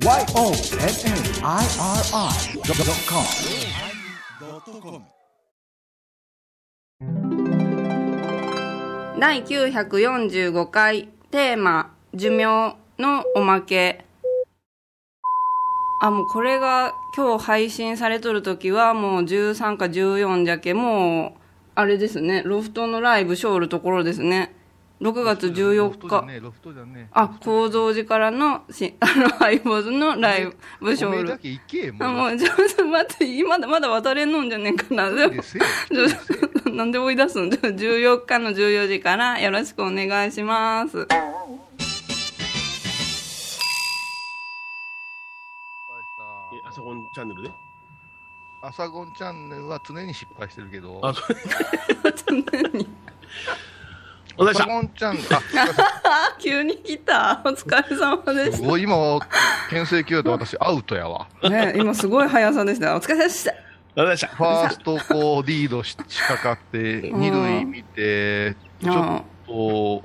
YONNIRI.com 第945回テーマ「寿命」のおまけ。あもうこれが今日配信されとる時はもう13か14じゃけもうあれですね。ロフトのライブショーるところですね。6月14日。ねねあ構造寺からのしあのハイボーズのライブショールあもうちょっと待って今だまだ渡れんのんじゃねえかな。でもなんで追い出すんじゃ14日の14時からよろしくお願いします。え、あそこのチャンネルで？朝ゴンチャンネルは常に失敗してるけど。あ、そう。お疲れ朝様ゴンチャンネルああ 急に来た。お疲れ様ですごい今牽制球だと私アウトやわ。したね今すごい速さでした。お疲れ様でした。お疲れ様でした。ファーストこうリードししかかって二塁見てちょっあと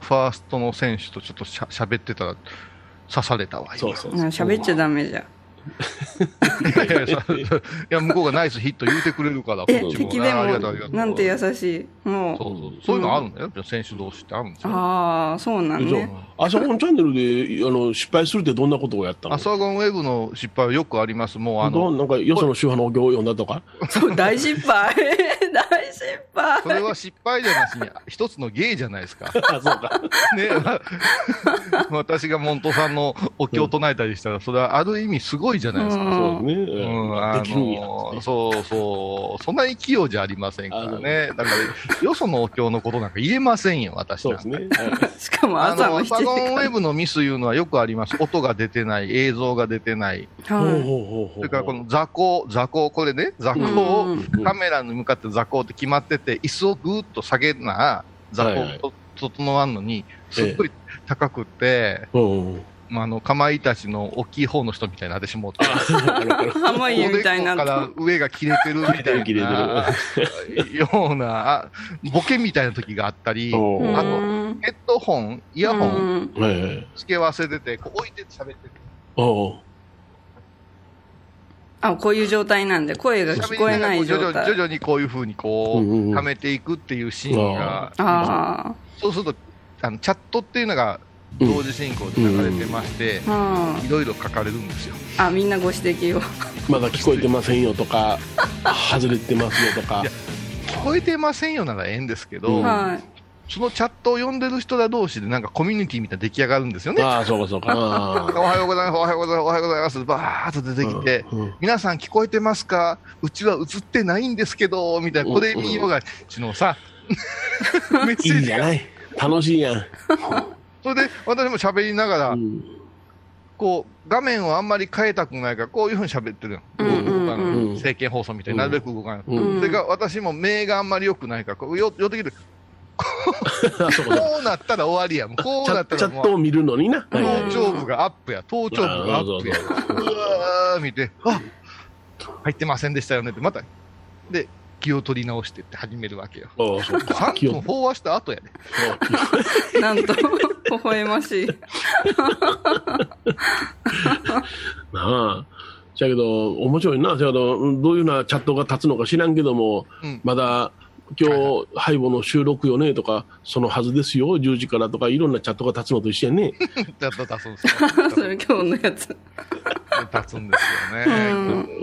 ファーストの選手とちょっとしゃ喋ってたら刺されたわ今。そうそうあ喋っちゃダメじゃんいやいやさいや向こうがナイスヒット言うてくれるからこえっちも敵であありがとうありがとう。もなんて優しい。もそううそう。そういうのあるんだよ、選手同士ってあるんですよああそうなんね。あそこのチャンネルで、あの、失敗するってどんなことをやったの？朝ゴンウェブの失敗はよくあります。もうあのどうなんか、よその宗派のお経を読んだとか？そう大失敗。大失敗。それは失敗じゃなしに一つの芸じゃないですか。あ、そうか。ね、ま私がモントさんのお経を唱えたりしたら、それはある意味すごいじゃないですか。うんそうね。うん、あのそうそう、そんな勢いじゃありませんからね。だから、よそのお経のことなんか言えませんよ、私そうなんか。ですね。はい しかもあの、朝の7サゴンウ時ェブのミスいうのはよくあります。音が出てない、映像が出てない。はいほうほうほうほうそれからこの座高、座高、これね、座高をうんカメラに向かって座高って決まってて、椅子をぐーっと下げな、座はいはい高と整わんのに、すっごい高くって、うんうん。まあ、あの、かまいたちの大きい方の人みたいになってしもうて、あの、あの濱家みたいな。おでこから上が切れてるみたい切れてるな、ような、あボケみたいな時があったり、あとヘッドホン、イヤホン。付け忘れてて、こう置いて喋ってる。あこういう状態なんで声が聞こえない徐々状態徐々にこういうふうにこう、はめていくっていうシーンが、あそうすると、あのチャットっていうのが同時進行で流れてまして、あいろいろ書かれるんですよ。あみんなご指摘を まだ聞こえてませんよとか、外れてますよとかいや。聞こえてませんよならええんですけど、うんはいそのチャットを読んでる人ら同士でなんかコミュニティみたいな出来上がるんですよね。ああ、そうかそうか。あ おはようございます、おはようございます、おはようございます、ばーっと出てきて、うんうん皆さん聞こえてますか？うちは映ってないんですけど、みたいな、これ見ようが、ちのさ、メッセいージが。いじゃない？楽しいやん。それで、私も喋りながら、うん。こう、画面をあんまり変えたくないから、こういうふうに喋ってるの。政見放送みたいになるべく動かない。うん。それから私も目があんまり良くないから、こうよ寄ってきて、こうなったら終わりや。もうこうチなったらもうャチャットを見るのにな。頭頂部がアップや、頭頂部がアップや。うわー見て、あ入ってませんでしたよねって、また、で、気を取り直してって始めるわけよ。ああ、そうか。3気を分飽和した後やで。なんと微笑ましいな あ。じゃけど、面白いな。じゃけど、うんどういうようなチャットが立つのか知らんけども、うんまだ、今日、ハイボの収録よねとか、そのはずですよ、10時からとか、いろんなチャットが立つのと一緒やね。ちょっと出すんですよ。それ今日のやつ立つんですよね。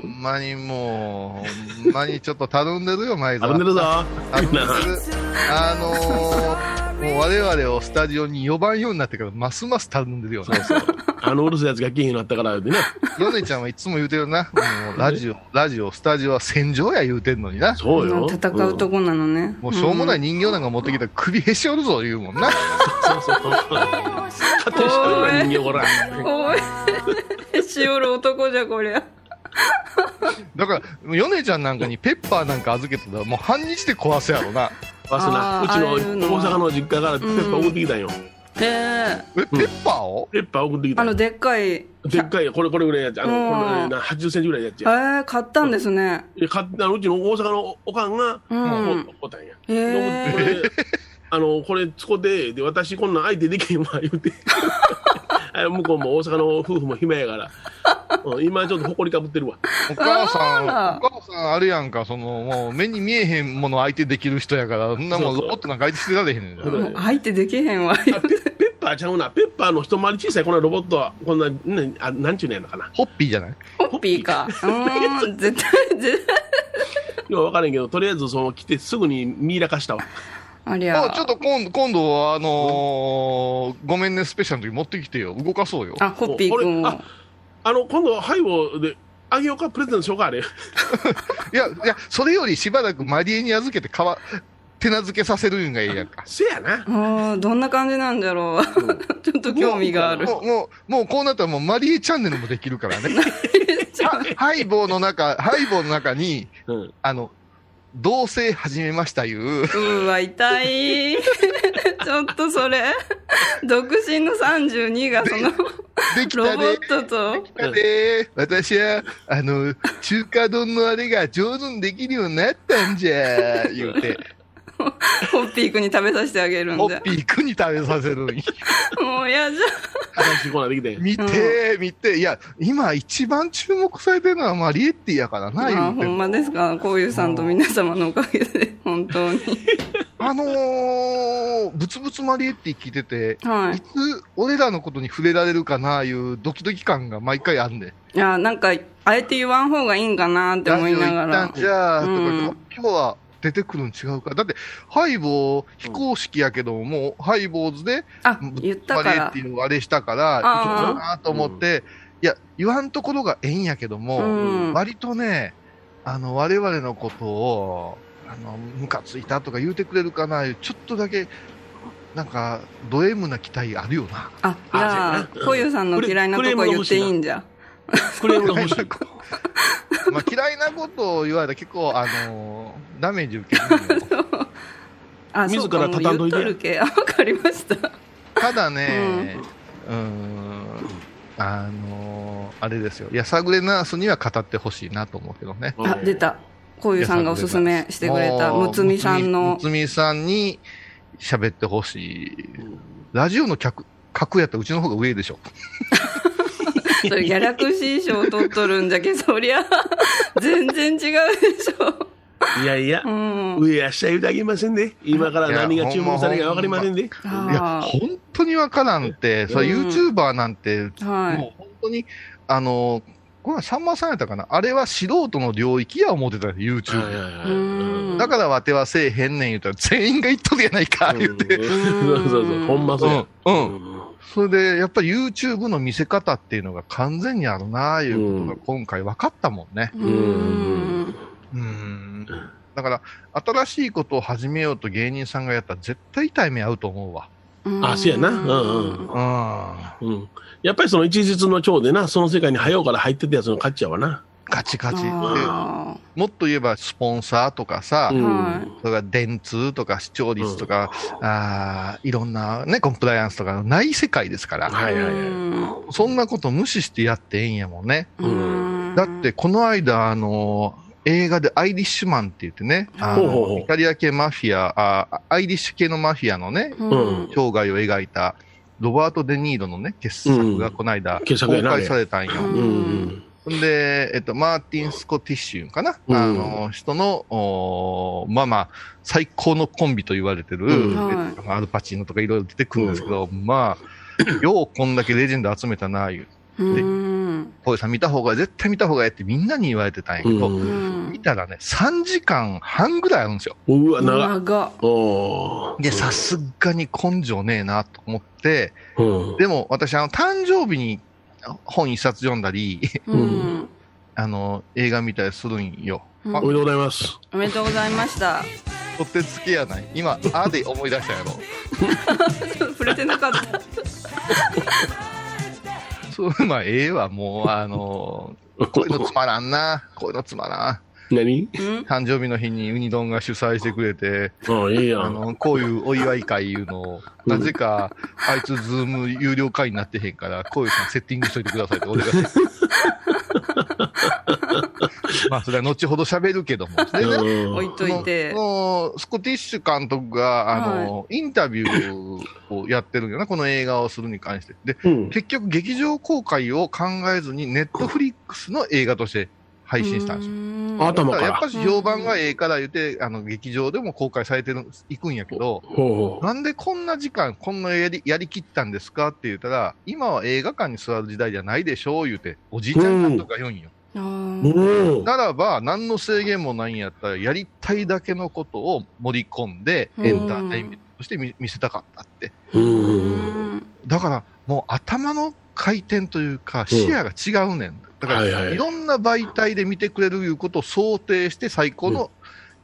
ほんまにもう、ほんまにちょっとたるんでるよ、前あるんでるぞ。たるんでる。あのー、もう我々をスタジオに呼ばんようになってから、ますますたるんでるよね。あのうるさいやつが来へんようになったからでな。ヨネちゃんはいつも言うてるな。もうラジオ、ラジオ、スタジオは戦場や言うてんのにな。そうよ。戦うとこなのね、もうしょうもない人形なんか持ってきたら首へし折るぞ言うもんな。そうそうそう。勝手にしろよ、人形ほら。おい しおる男じゃこりゃだから、ヨネちゃんなんかにペッパーなんか預けてたらもう半日で壊すやろな。忘れな。うちの大阪の実家からペッパー送ってきたんよ。へええ、ペッパーを？ペッパー送ってきた。あのでっかいでっかい、これ、これぐらいのやつ。あの、うんこれな、80センチぐらいのやつえや。ー、買ったんですねで買ったうちの大阪のおかんが、うんもうおったんや。へえでこれあの、これ、そこで、で、私、こんなん相手できへんわ、言うて。向こうも大阪の夫婦も暇やから。うん今ちょっと誇りかぶってるわ。お母さん、お母さんあれやんか、その、もう目に見えへんもの相手できる人やから、そんなもんロボットなんか相手してられへんねんそうもう相手できへんわ。あペペッパーちゃうな。ペッパーの一回り小さいこのロボットは、こんな、ね、あなんちゅうねんのかな。ホッピーじゃない？ホッピーか。うーん、絶対、絶対。よう分からんけど、とりあえずその来てすぐにミイラ化したわ。ありゃ。あちょっと今度、今度、あのーごめんねスペシャルの時持ってきてよ。動かそうよ。あ、ホッピーくんをこれあ。あの、今度、ハイボで、あげようか、プレゼントしようか、あれ。いや、いや、それよりしばらくマリエに預けてかわ、手なずけさせるんがいいやんか。せやな。あーどんな感じなんだろう。ちょっと興味がある。もう、もう、もうこうなったらもうマリエチャンネルもできるからね。は ハイボーの中、ハイボーの中に、うん。あの、同棲始めましたいう、うーわ、痛い。ちょっとそれ、独身の32がその、できロボッ。トと、できたね。私は、あの、中華丼のあれが上手にできるようになったんじゃ、言うて、ホッピーくんに食べさせてあげるんじゃホッ。ピーくんに食べさせるんよもう嫌じ新しいコーナーできて。見て、見て。いや、今一番注目されてるのはマリエッティやからな。あー、言うてほんまですか？こういうさんと皆様のおかげで、本当に。あのー、ブツブツマリエッティ聞いてて、はいいつ俺らのことに触れられるかな、いうドキドキ感が毎回あんねん。いや、なんか、あえて言わん方がいいんかなって思いながらラジオ行ったん。じゃあ、とかうん言って今日は出てくるん違うか。だって、ハイボー、非公式やけども、ハイボーズで、あ、言ったからマリエッテ。ィのあれしたから、いけるかなと思って、いや、言わんところがええんやけども、うん割とね、あの、我々のことを、あの、ムカついたとか言うてくれるかな、ちょっとだけ、なんか、ド M な期待あるよな。あ、じゃあ、こゆさんの嫌いなとこ言っていいんじゃ。クレームが欲しい。まあ、嫌いなことを言われたら結構、あのダメージ受けるんよ。あ、自ら畳んどいてとるけ。あ、わかりました。ただね、うーん、あのあれですよ。やさぐれナースには語ってほしいなと思うけどね。あ、出た。こゆさんがおすすめしてくれた、むつみさんのむ。つみさんに喋ってほしい。ラジオの客、格やったらうちの方が上でしょ。それギャラクシー賞取っとるんじゃけ、そりゃ、全然違うでしょ。いやいやう、ん。上や下言うてあげませんね。今から何が注目されるか分かりませんね。いや、あ本当にわからんって、それうん YouTuber なんて、あ、はい。もう本当に、あの、これさんまさんやったかなあれは素人の領域や思ってたよ、YouTube。はいはいはういん。だからわてはせえへんねん言うたら、全員が言っとるやないか、言うて。うんそうそうそう、ほんまそうや。うんうんそれで、やっぱり YouTube の見せ方っていうのが完全にあるなあいうことが今回分かったもんね。うん。うん。だから、新しいことを始めようと芸人さんがやったら絶対痛い目合うと思うわ。あ、そうやな。うんうん。うん。うん。やっぱりその一日の長でな、その世界に早うから入ってたやつの勝ちやわな。ガチガチ。であもっと言えば、スポンサーとかさ、うんはいそれから電通とか視聴率とか、あーいろんなね、コンプライアンスとかない世界ですから、あ。はいはいはい。い。そんなこと無視してやってええんやもんね。うんだって、この間、あの、映画でアイリッシュマンって言ってね、あのイタリア系マフィアあ、アイリッシュ系のマフィアのね、うん。生涯を描いた、ロバート・デ・ニーロのね、傑作がこの間、公開されたんよ。うんうんんで、えっと、マーティン・スコティッシュかな、うんあの、人の、おーまあまあ、最高のコンビと言われてる、うんえっとアルパチーノとかいろいろ出てくるんですけど、まあ、ようこんだけレジェンド集めたな、いう。うん。ポイさん見た方が、絶対見た方がええってみんなに言われてたんやけど、うん見たらね、3時間半ぐらいあるんですよ。うわ、長っ。で、さすがに根性ねえなと思って、うん。でも私、あの、誕生日に本一冊読んだり、うん。あの、映画見たりするんよ。うんあおめでとうございます。おめでとうございました。とってつけやない。今、あで思い出したやろ。触れてなかった。そう、まあ、ええわ、もう、あの、こういうのつまらんな。こういうのつまらん。何？うん？誕生日の日にウニ丼が主催してくれて、ああ、いいやん。あの、こういうお祝い会いうのを、なぜか、あいつズーム有料会になってへんから、こういうさんセッティングしといてくださいって、俺が。まあ、それは後ほど喋るけども。でねうん置いといてスコティッシュ監督が、あの、インタビューをやってるんよな、この映画をするに関して。で、うん。結局劇場公開を考えずに、ネットフリックスの映画として配信したんですよ。よ頭からやっぱり評判がええから言って、あの、劇場でも公開されてる、いくんやけど。なんでこんな時間、こんなやり、やりきったんですかって言ったら、今は映画館に座る時代じゃないでしょう言うて、おじいちゃん監督が言うんよ。ならば、何の制限もないんやったら、やりたいだけのことを盛り込んで、うんエンターテインメントとして見見せたかったって。だから、もう頭の回転というか、視野が違うねん。だから、はいいはいろんな媒体で見てくれるいうことを想定して、最高の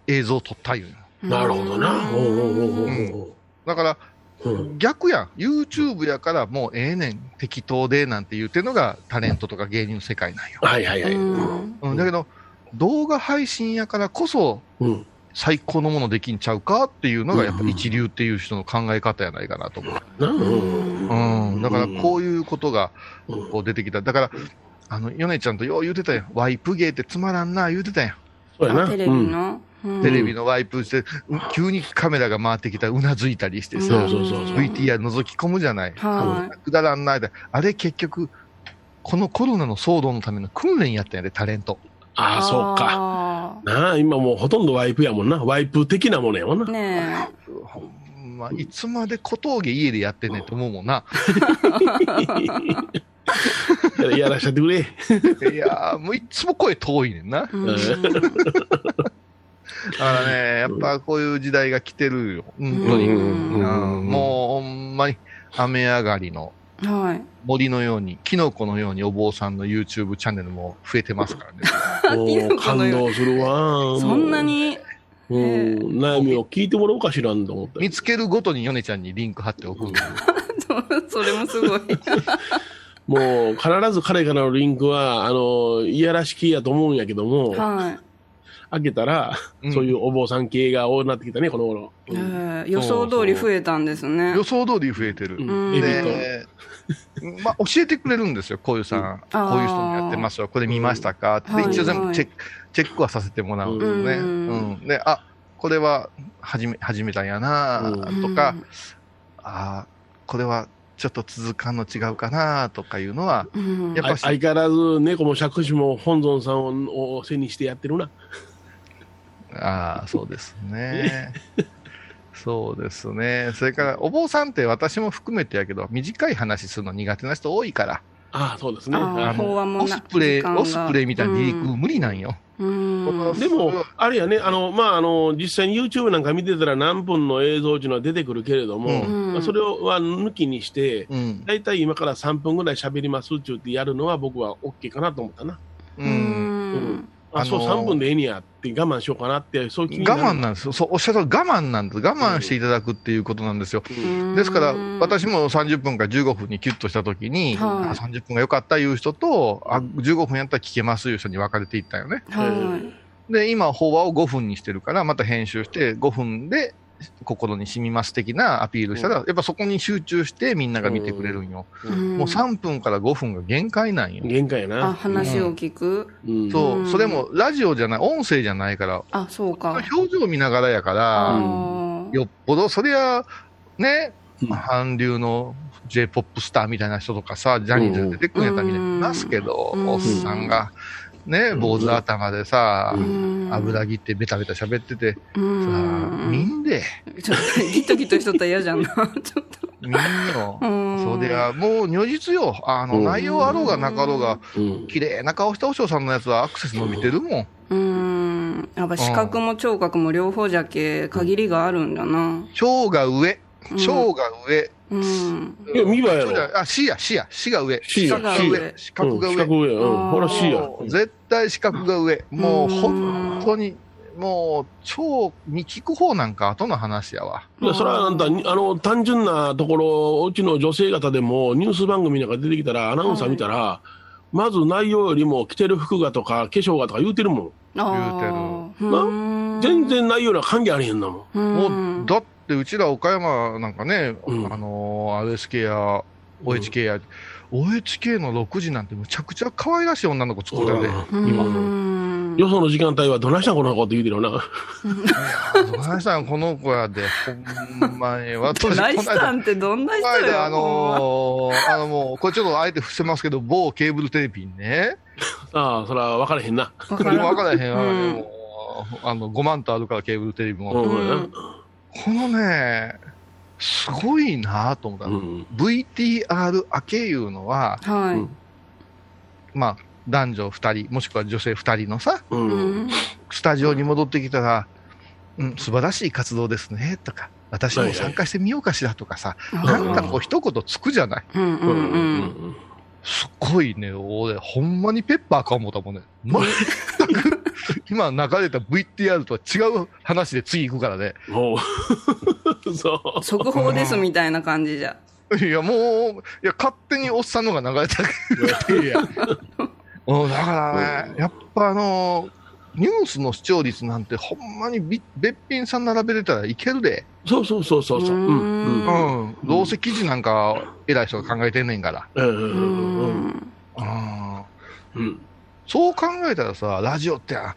映像を撮ったいうんよ。なるほどな。ほうほうほうほうほだから、う。うん。逆やん。YouTube やからもうええねん。適当でなんて言ってるのがタレントとか芸人の世界なんよ。はいはいはい。うんうん、だけど、動画配信やからこそうん。最高のものできんちゃうかっていうのがやっぱ一流っていう人の考え方やないかなと思う。なうん。うん。だからこういうことがうんこう出てきた。だから、あの、ヨネちゃんとよう言うてたやん。ワイプ芸ってつまらんな言うてたやん。そうやな。あテレビの？うんテレビのワイプして、う急にカメラが回ってきたらうなずいたりしてうん。さ、そうそうそうそう。VTR 覗き込むじゃない。はくだらんないで。あれ結局、このコロナの騒動のための訓練やったんやで、タレント。ああ、そうか。かなあ、今もうほとんどワイプやもんな。ワイプ的なものやもんな。ねほんま、いつまで小峠家でやってんねんと思うもんな。やらしちゃってくれ。いやー、もういつも声遠いねんな。だえうん からね、やっぱこういう時代が来てるよ。本当に。もうほんまに雨上がりのはい森のように、キノコのようにお坊さんの YouTube チャンネルも増えてますからね。感動するわ。そんなに？うん、悩みを聞いてもらおうかしらんと思って。見つけるごとにヨネちゃんにリンク貼っておく。それもすごいもう必ず彼からのリンクは、あの、いやらしきやと思うんやけども、は開けたら、うん。そういうお坊さん系が多くなってきたね、この頃。い、えー予想通り増えたんですね。予想通り増えてる。うん。うん。エビと。で、まあ、教えてくれるんですよ、こういうさん、あーこういう人もやってますよ、これ見ましたか？って、はい。一応全はい。部チェック、チェックはさせてもらうんですね。ううんん。で、あ、これは始め、始めたんやなとか、あこれはちょっと続かんの違うかなとかいうのは、うんやっぱあ相変わらず猫も釈子も本尊さんを背にしてやってるな。ああ、そうですね。そうですね。それから、お坊さんって私も含めてやけど、短い話するの苦手な人多いから、ああ、そうですね。あのオスプレイ、オスプレイみたいな離陸うん無理なんよ。うんでも、あれやね、あの、まあ、あの、実際に YouTube なんか見てたら何分の映像っていうのは出てくるけれども、うんまあ、それは抜きにして、うん。大体今から3分ぐらい喋りますって言ってやるのは僕は OK かなと思ったな。う。うんんあ、そう、あのー3分でええにやって我慢しようかなって、そういう我慢なんですよ。そう、おっしゃる我慢なんです。我慢していただくっていうことなんですよ。うんですから、私も30分から15分にキュッとしたときに、はいあ30分が良かったいう人と、あ15分やったら聞けますいう人に分かれていったよね。はいで、今、法話を5分にしてるから、また編集して5分で心に染みます的なアピールしたら、やっぱそこに集中してみんなが見てくれるんよ。うん。もう3分から5分が限界なんよ。限界やあな。話を聞く？うん。そう。う、ん。それもラジオじゃない、音声じゃないから、あそうか。表情見ながらやかあら、ー。よっぽど、そりゃ、ね、うん。韓流の J-POP スターみたいな人とかさ、ジャニーズで出てくるんやったらみんないますけど、うん。おっさんが、ね、坊主頭でさ、うん。油切ってベタベタ喋ってて、うさあんで、ちょっとギトギトしとったら嫌じゃんな。ちょっと。見んよ。うん。そりゃ、もう如実よ。あの、うん。内容あろうがなかろうが、うん。綺麗な顔したお嬢さんのやつはアクセス伸びてるもん。うん。やっぱ視覚も聴覚も両方じゃけ限りがあるんだな。超が上、うん。超が上。うんいや見ばやろあ、視や、視や、視が上。C や視覚が C 上。視覚が上。うん四角上。うん。ほら C や。絶対視覚が上。もううん本当に、もう、超に聞く方なんか後の話やわ。いや、それはあんた、あの、単純なところ、うちの女性方でも、ニュース番組なんか出てきたら、アナウンサー見たら、まず内容よりも着てる服がとか、化粧がとか言うてるもあーなうんん。全然内容には関係ありへんなもん。もう、だってうちら岡山なんかね、うんあのー、RSK や OHK や、OHK の6時なんてむちゃくちゃ可愛らしい女の子作ってるで。うん今うんよその時間帯はどないしたんこの子って言うてるよな。どないしたんこの子やで、ほんまに。私、どないしたんってどんな人よ。この間あのー、あのもう、これちょっとあえて伏せますけど、某ケーブルテレビにね、ああ、そら分からへんな。わからん分からへんわ、あの、5万とあるからケーブルテレビも。うんうんこのね、すごいなと思った。うん。VTR 明けいうのは、はい。うんまあ、男女2人、もしくは女性2人のさ、う。うんん。スタジオに戻ってきたら、うん、素晴らしい活動ですね、とか、私も参加してみようかしらとかさ、はいなんかこう一言つくじゃない？すっごいね、俺、ほんまにペッパーか思ったもんね。全く、今流れた VTR とは違う話で次行くからね。おう そう。速報ですみたいな感じじゃ。いや、もう、いや、勝手におっさんのが流れただけ や。うん、だからね、やっぱあのニュースの視聴率なんてほんまにびべっぴんさん並べれたらいけるで。そうそうそうそうそう。うん。ううんん。うん。どうせ記事なんか偉い人が考えてんねんから。ううんうんうんん。うん。うん。そう考えたらさ、ラジオってあ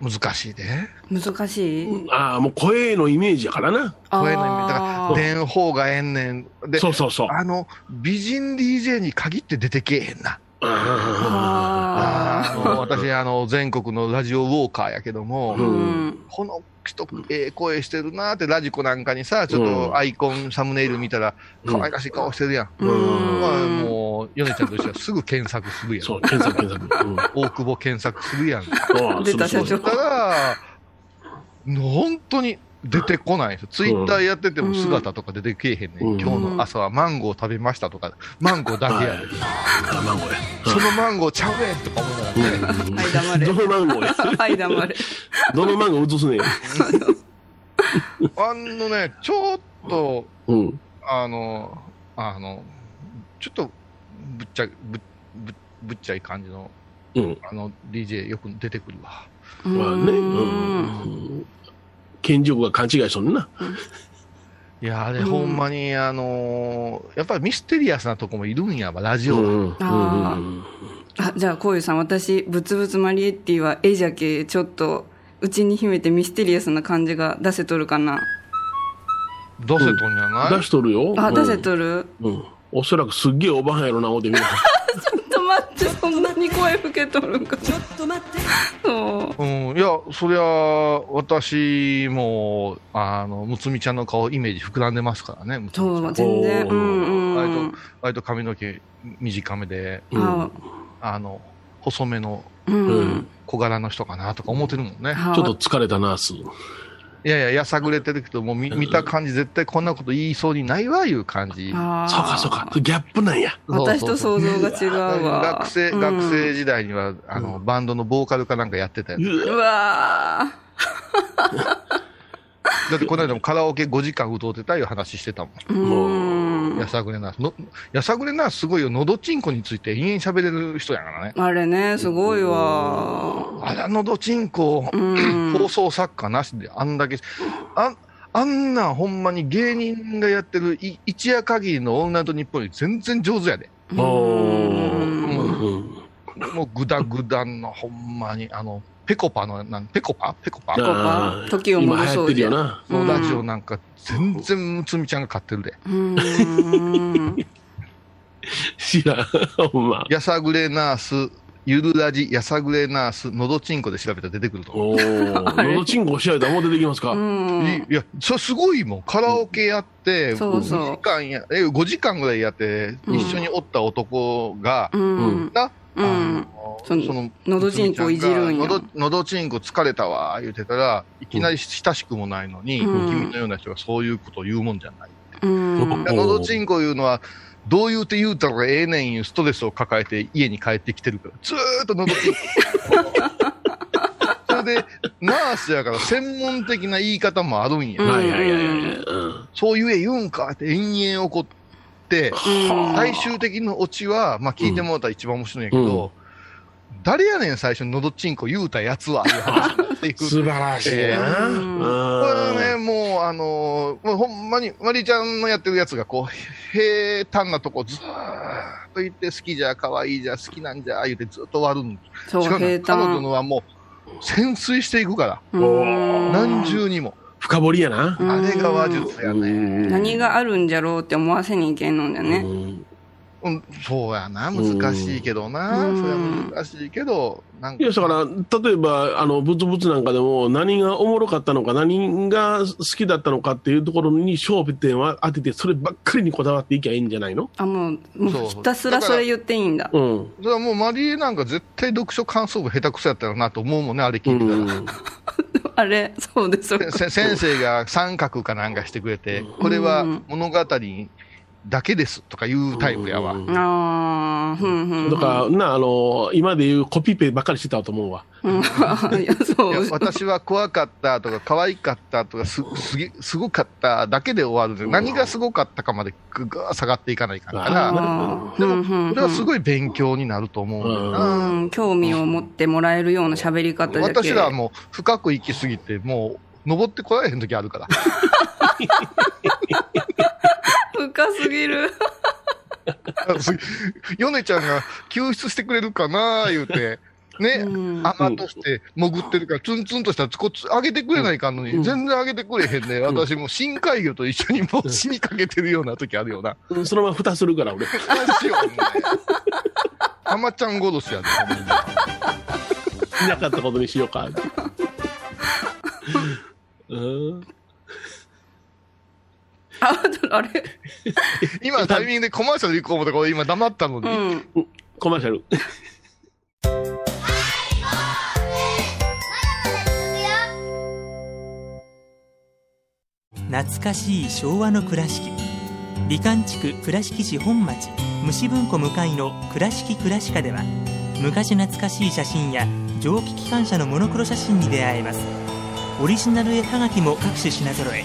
難しいで。難しい？うんああ、もう声のイメージやからな。声の意味。だから、電方がええねん。で、そうそうそう。あの、美人 DJ に限って出てけえへんな。ああ私、あの、全国のラジオウォー。カー。やけども、うん。この人、ええ声してるなって、ラジコなんかにさ、ちょっとアイコン、サムネイル見たら、可愛らしい顔してるやん。うんまあ、もう、ヨネちゃんとしてはすぐ検索するやん。そう、検索検索。うん大久保検索するやん。ああ出たそうそう社長ただ、本当に出てこないんですよ。ツイッターやってても姿とか出てけえへんね、うんん。今日の朝はマンゴー食べましたとか、マンゴーだけやで。あ、マンゴーや。そのマンゴーちゃうねんとか思いながらね。はい黙れどのマンゴーや。はい、黙れ。どのマンゴー映すねん。あのね、ちょっと、うん。あの、あの、ちょっと、ぶっちゃ、ぶぶぶっちゃい感じの、うん。あの、DJ よく出てくるわ。まあね。ううんん。健常が勘違いしとんな。いや、あれ、うんほんまに、あのーやっぱりミステリアスなとこもいるんやわ、ラジオは。うん。うんああ、じゃあ、こういうさん、私、ブツブツマリエッティは絵じゃけ、ちょっと、うちに秘めてミステリアスな感じが出せとるかな？出せとんじゃない、出しとるよ。あ、うん出せとる？うん。おそらくすっげえおばはんやろな、思ってみた。ちょっと待って、そんなに声吹けとるんか。ちょっと待って。そう。うん、いや、そりゃ、私も、あの、むつみちゃんの顔、イメージ膨らんでますからね、むつみちゃんそう、全然。うんうん。割と髪の毛短めで、ああの、細めのうん。うん小柄の人かなとか思ってるもんね。はちょっと疲れたナース。いやいや、やさぐれてるけど、もう見見た感じ、絶対こんなこと言いそうにないわ、いう感じ。あーそうかそうか。ギャップなんや。私と想像が違うわ。学生、うん学生時代には、あの、バンドのボーカルかなんかやってたよ。ううわわ だってこの間もカラオケ5時間歌うてたいう話してたもん。やさぐれな。のやさぐれなすごいよ。のどちんこについて延々喋れる人やからね。あれね、すごいわ。あら、のどちんこ、うん。放送作家なしであんだけ、ああんなんほんまに芸人がやってるい一夜限りのオールナイトニッポンより全然上手やで。もうグダグダのほんまに、あの、ペコパの、なんペコパ？ペコパ？コパ？時を戻今流行ってるよな。うんのラジオなんか全然むつみちゃんが買ってるで。うん。知らん。ほんま。やさぐれナース、ゆるラジ、やさぐれナース、のどちんこで調べたら出てくると思う。おー。のどちんこしられたらもう出てきますか？うん。いいや、それすごいもん。カラオケやって、そうそう5時間や、え、5時間ぐらいやって、うん一緒におった男が、うん。な、うんあそののその、のどちんこいじるんやのど、ちんこ疲れたわ、言うてたら、いきなり親しくもないのに、うん君のような人がそういうことを言うもんじゃない。うん。でのどちんこいうのは、どう言うて言うたらええねんいうストレスを抱えて家に帰ってきてるから、ずーっとのどちんこ。それで、ナースやから専門的な言い方もあるんや。うんはいはいはいはい。うんそう言え言うんかって延々怒って、うん最終的なオチは、まあ聞いてもらったら一番面白いんやけど、誰やねん最初にのどちんこ言うたやつは、いう話になっていく。素晴らしいな。うんこれね、もう、あのーもうほんまに、マリちゃんのやってるやつが、こう、平坦なとこずーっと言って、好きじゃ、可愛いじゃ、好きなんじゃ、言ってずっと終わるんそう、彼女坦。のはもう、潜水していくから。何重にも。深掘りやな。うんあれが話術やね。何があるんじゃろうって思わせにいけんのじゃね。うんうん、そうやな。難しいけどな。うんそれは難しいけど、なんか。いや、だから、例えば、あの、ブツブツなんかでも、何がおもろかったのか、何が好きだったのかっていうところに焦点を当てて、そればっかりにこだわっていきゃいいんじゃないの？あ、もう、もそううひたすらそれ言っていいんだ。うん。それはもうマリエなんか絶対読書感想文下手くそやったよなと思うもんね、あれう聞いてたら。ん。あれ、そうです。先生が三角かなんかしてくれて、これは物語だけですとかいうタイプやわ。うんああ、ふんふん。だから、な、あの、今で言うコピペばっかりしてたと思うわ。うん、いや、そいやう。私は怖かったとか、可愛かったとか、すすげすごかっただけで終わる何がすごかったかまでぐぐー下がっていかないから、でも、これはすごい勉強になると思うんだよな。うん、興味を持ってもらえるような喋り方じゃけ私らはもう深く行きすぎて、もう登ってこられへん時あるから。深すぎる。ヨネちゃんが救出してくれるかな言うて、ね、うん甘として潜ってるから、ツンツンとしたこつ上げてくれないかんのに、全然上げてくれへんね。私もう深海魚と一緒にもう死にかけてるような時あるよな。うんそのまま蓋するから、俺。マジよ、ほんまに浜ちゃん殺しやで、ほんまいなかったことにしようか。うん。あ、あれ？今のタイミングでコマーシャル行こう思ったから今黙ったのに。うん。コマーシャル。懐かしい昭和の倉敷美観地区倉敷市本町虫文庫向かいの「倉敷倉歯科」では昔懐かしい写真や蒸気機関車のモノクロ写真に出会えますオリジナル絵はがきも各種品揃え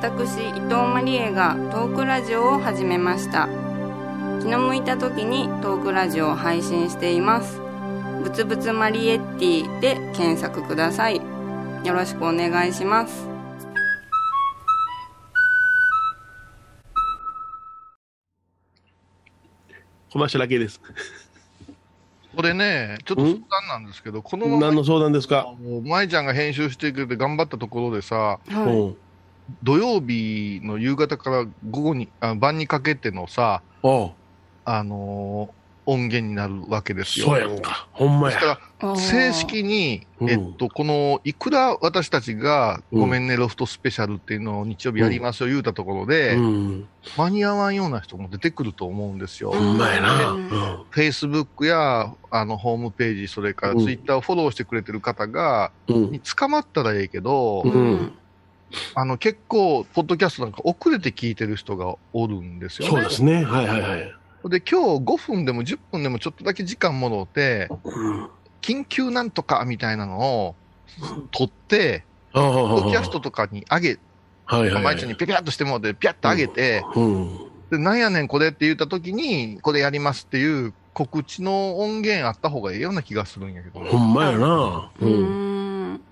私伊藤マリエがトークラジオを始めました。気の向いた時にトークラジオを配信しています。ぶつぶつマリエッティで検索ください。よろしくお願いします。コマーシャルだけです。これね、ちょっと相談なんですけど、このまま何の相談ですか？もう舞ちゃんが編集してくれて頑張ったところでさ、はい、う。ん。土曜日の夕方から午後に、あ晩にかけてのさ、あのー音源になるわけですよ。そうやんか。ほんまやです。から、正式に、うんえっと、この、いくら私たちが、うんごめんね、ロフトスペシャルっていうのを日曜日やりますよ言うたところで、うん。間に合わんような人も出てくると思うんですよ。ほんまやな。ううんん。Facebook や、あの、ホームページ、それからうん Twitter をフォローしてくれてる方が、うんに捕まったらええけど、あの、結構、ポッドキャストなんか遅れて聞いてる人がおるんですよね。そうですね。はいはいはい。で、今日5分でも10分でもちょっとだけ時間もろって、うん。緊急なんとかみたいなのを取って、ポッドキャストとかに上げ、はいはいはい毎日。にピャピャっとしてもらって、ピャッと上げて、うん。で、なんやねんこれって言った時に、これやりますっていう告知の音源あった方がええような気がするんやけど。ほんまやな。ううん。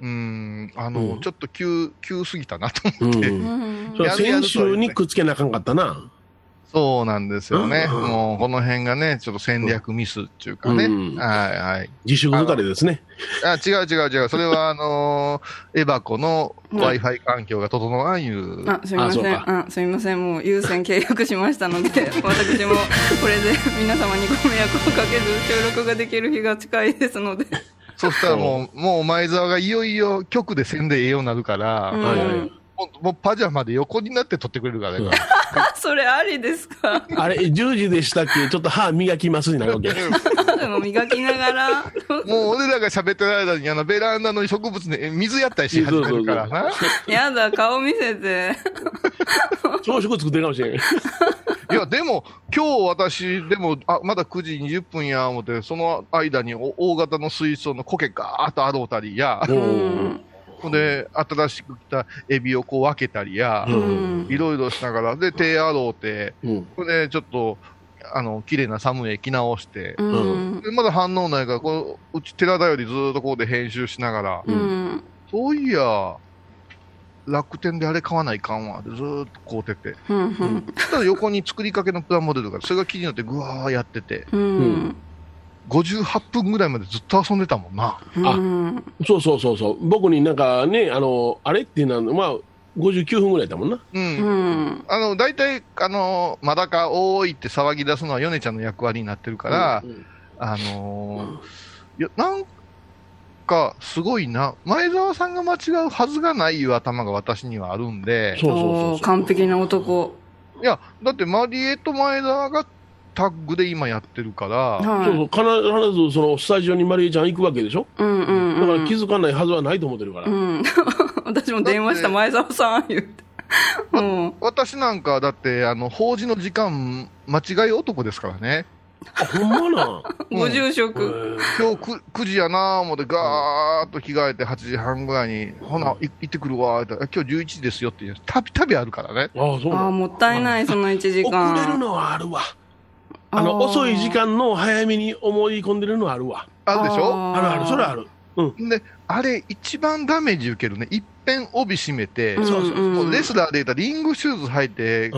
んうーん、あの、うんちょっと急、急すぎたなとう思って。先週にくっつけなあかんかったな。そうなんですよね。うんもう、この辺がね、ちょっと戦略ミスっていうかね。うんはいはい。自粛疲れですね。あ、違う違う違う。それは、あのー エバコの Wi-Fi 環境が整わんいう。あすみませんあすみませんもう優先契約しましたので 私もこれで皆様にご迷惑をかけず収録ができる日が近いですのでそしたらもう、もう前澤がいよいよ局でせんでええようになるから、うんはいはい。もうパジャマで横になって撮ってくれるからね。それありですか？あれ、10時でしたっけ？ちょっと歯磨きますになるわけ。でも磨きながら。もう俺らが喋ってる間にあのベランダの植物に水やったりし始めるからな。やだ顔見せて。朝食作ってるかもしれん。いや、でも、今日私、でも、あ、まだ9時20分や思って、その間にお大型の水槽の苔ガーッと洗うたりや、ほんで、新しく来たエビをこう分けたりやいろいろしながら、で、手洗うて、うん。で、ちょっと、あの、綺麗なサムネ着直して、うん。でまだ反応ないから、こううち寺田よりずっとこうで編集しながら、うん。そういや、楽天であれ買わないかんわ。ってずーっと買うてて。うん。うん。そしたら横に作りかけのプラモデルが、それが気になってぐわーやってて、うん58分ぐらいまでずっと遊んでたもんな。うんそうそうそうそう。僕になんかね、あの、あれっていうのは、まあ、59分ぐらいだもんな。うん。うんあの、大体、あの、まだか多いって騒ぎ出すのは米ちゃんの役割になってるから、うんあのーいや、なんか、すごいな。前澤さんが間違うはずがないいう頭が私にはあるんで、そうそうそうおーそう。完璧な男いや、だってマリエと前澤がタッグで今やってるから、はい。そうそう必ずそのスタジオにマリエちゃん行くわけでしょ、うんうんだうん。から気づかないはずはないと思ってるから、うん。私も電話した前澤さん言ってうん。私なんかだって、あの、法事の時間、間違い男ですからね。あほんまな、ご住へ職ー今日 9, 9時やなぁ思って、ガーッと着替えて8時半ぐらいに、ほな、い行ってくるわ、って今日11時ですよってたびたびあるからね。ああそうああもったいないその1時遅間れるのはあるわあのー。遅い時間の早めに思い込んでるのはあるわ。あるでしょ？あるあるそれはある。で、あれ、一番ダメージ受けるね。いっぺん帯締めて、うんそうそうレスラーで言ったらリングシューズ履いて、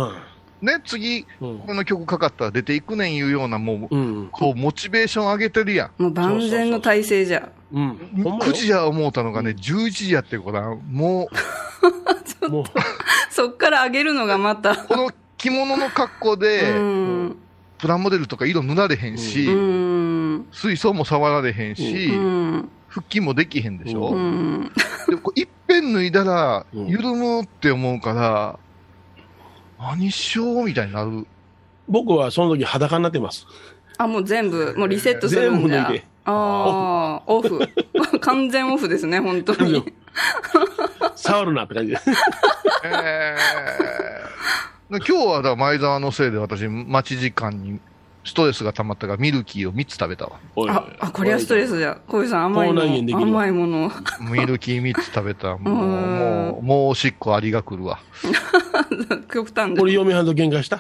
ね、次、うん。この曲かかったら出ていくねんいうような、もう、うん。こう、モチベーション上げてるやん。もう万全の体制じゃ。うん。ほん。まよ9時や思うたのがね、11時やってるから、もう、もう。そっから上げるのがまた。この着物の格好で、うんプラモデルとか色塗られへんし、うん。水槽も触られへんし、うん。腹筋もできへんでしょ、うん。でこういっぺん脱いだら、うん。緩むって思うから、何しようみたいになる。僕はその時裸になってます。あもう全部もうリセットするんだ。全部脱いで。ああオフ。完全オフですね本当に。触るなって感じでえー、で今日はだ前澤のせいで私、待ち時間にストレスが溜まったからミルキーを3つ食べたわ。おい。おいああこれはストレスじゃ小井さん甘いの。甘いもの。ミルキー3つ食べた。もう、うん。もう、もうおしっこありが来るわ。極端で俺嫁はんと喧嘩した？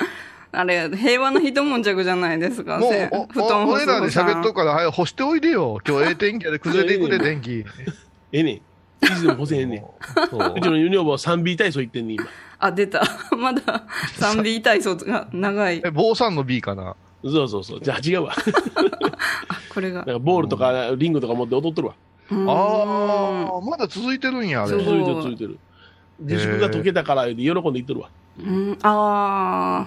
あれ平和の一悶着じゃないですかもう布団お俺らで喋っとくから、はい、干しておいでよ。今日ええ天気やで。崩れていくで、電気。ええねん。いつでも干せへんねん。そう。うちのユニオーバー 3B 体操行ってんねん今あ出た。まだ 3B 体操が長い。え、坊さんの B かな？そうそうそう。じゃあ違うわ。これが。なんかボールとかリングとか持って踊っとるわ。うん。ああ、まだ続いてるんや、あれ。続いてる続いてる。自粛が解けたから喜んで言っとるわ。うんあ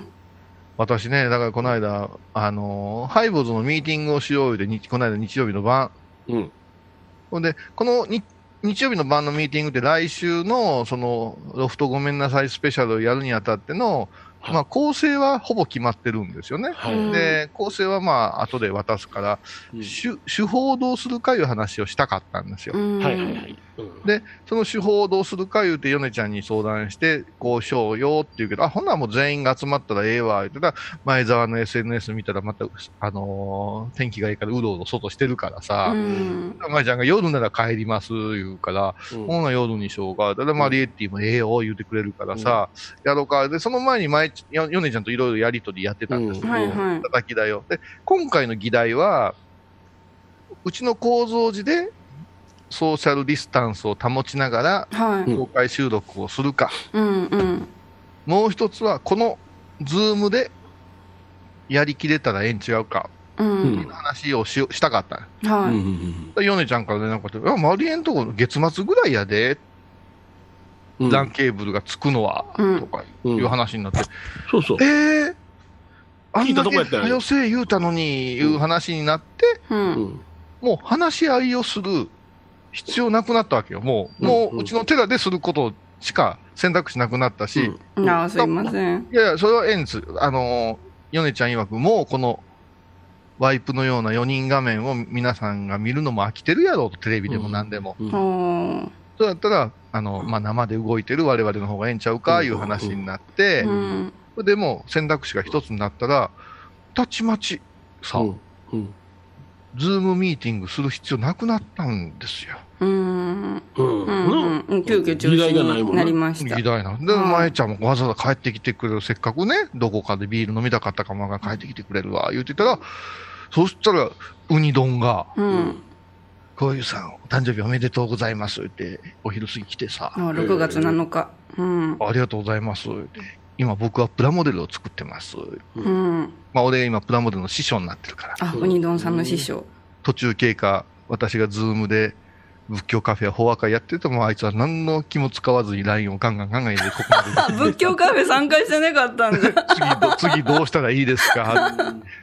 私ね、だからこの間、あのーハイボーズのミーティングをしようで、にこの間日曜日の晩。うん。ほんで、このに日曜日の晩のミーティングって来週の、その、ロフトごめんなさいスペシャルをやるにあたっての、まあ、構成はほぼ決まってるんですよね。はい、うんで、構成はまあ、後で渡すから、うん。手手法をどうするかいう話をしたかったんですよ。うん。はいはいはい、うん。で、その手法をどうするか言うて、ヨネちゃんに相談して、こうしようよって言うけど、あ、ほんならもう全員が集まったらええわ、言ってたら、前澤の SNS 見たらまた、あのー天気がいいからうろうろ外してるからさ、うん。前ちゃんが夜なら帰ります、言うから、うん。ほんなら夜にしようか。ただマリエッティもええよ、言うてくれるからさ、やろうか。で、その前に前、ヨヨネちゃんといろいろやりとりやってたんですけど、はいはい。叩き台を。で、今回の議題は、うちの構造時で、ソーシャルディスタンスを保ちながら、はい。公開収録をするか。うんうん。もう一つは、このズームでやりきれたらええん違うか。ううん話をししたかった。のはい。ヨネちゃんから連絡があって、マリエんとこ月末ぐらいやで、うん。LAN ケーブルがつくのは、うん。とかいう話になって、そうそう。えー、あんだけ早せえ言うたのに、いう話になって、ううん。んもう話し合いをする必要なくなったわけよ。もう、もうん。ううちの寺ですることしか選択肢なくなったし、うん。あーすいません。いやいや、それはええんです。あのー、ヨネちゃん曰く、もうこの、ワイプのような4人画面を皆さんが見るのも飽きてるやろうと、テレビでも何でも。うん。おーそうだったら、あの、まあ、生で動いてる我々の方がええんちゃうか、いう話になって、うん。でも選択肢が一つになったら、たちまち、さ、うん。うん。ズームミーティングする必要なくなったんですよ。うん。うん。うん。うん。中になな。りました。議題なんで、はい。まえちゃんもわざわざ帰ってきてくれる、せっかくね、どこかでビール飲みたかったかもが帰ってきてくれるわ、言うてたら、そしたら、ウニ丼が、うんこういうさん、お誕生日おめでとうございます、って、お昼過ぎ来てさ、あ6月7日。うん。ありがとうございます、って。今僕はプラモデルを作ってます。うん。まあ俺が今プラモデルの師匠になってるから、あウニ丼さんの師匠。途中経過、私がズームで仏教カフェや法話会やってても、あいつは何の気も使わずに LINE をガンガンガンガン入れて、ここまであ 仏教カフェ参加してなかったんだ次ど、次どうしたらいいですか？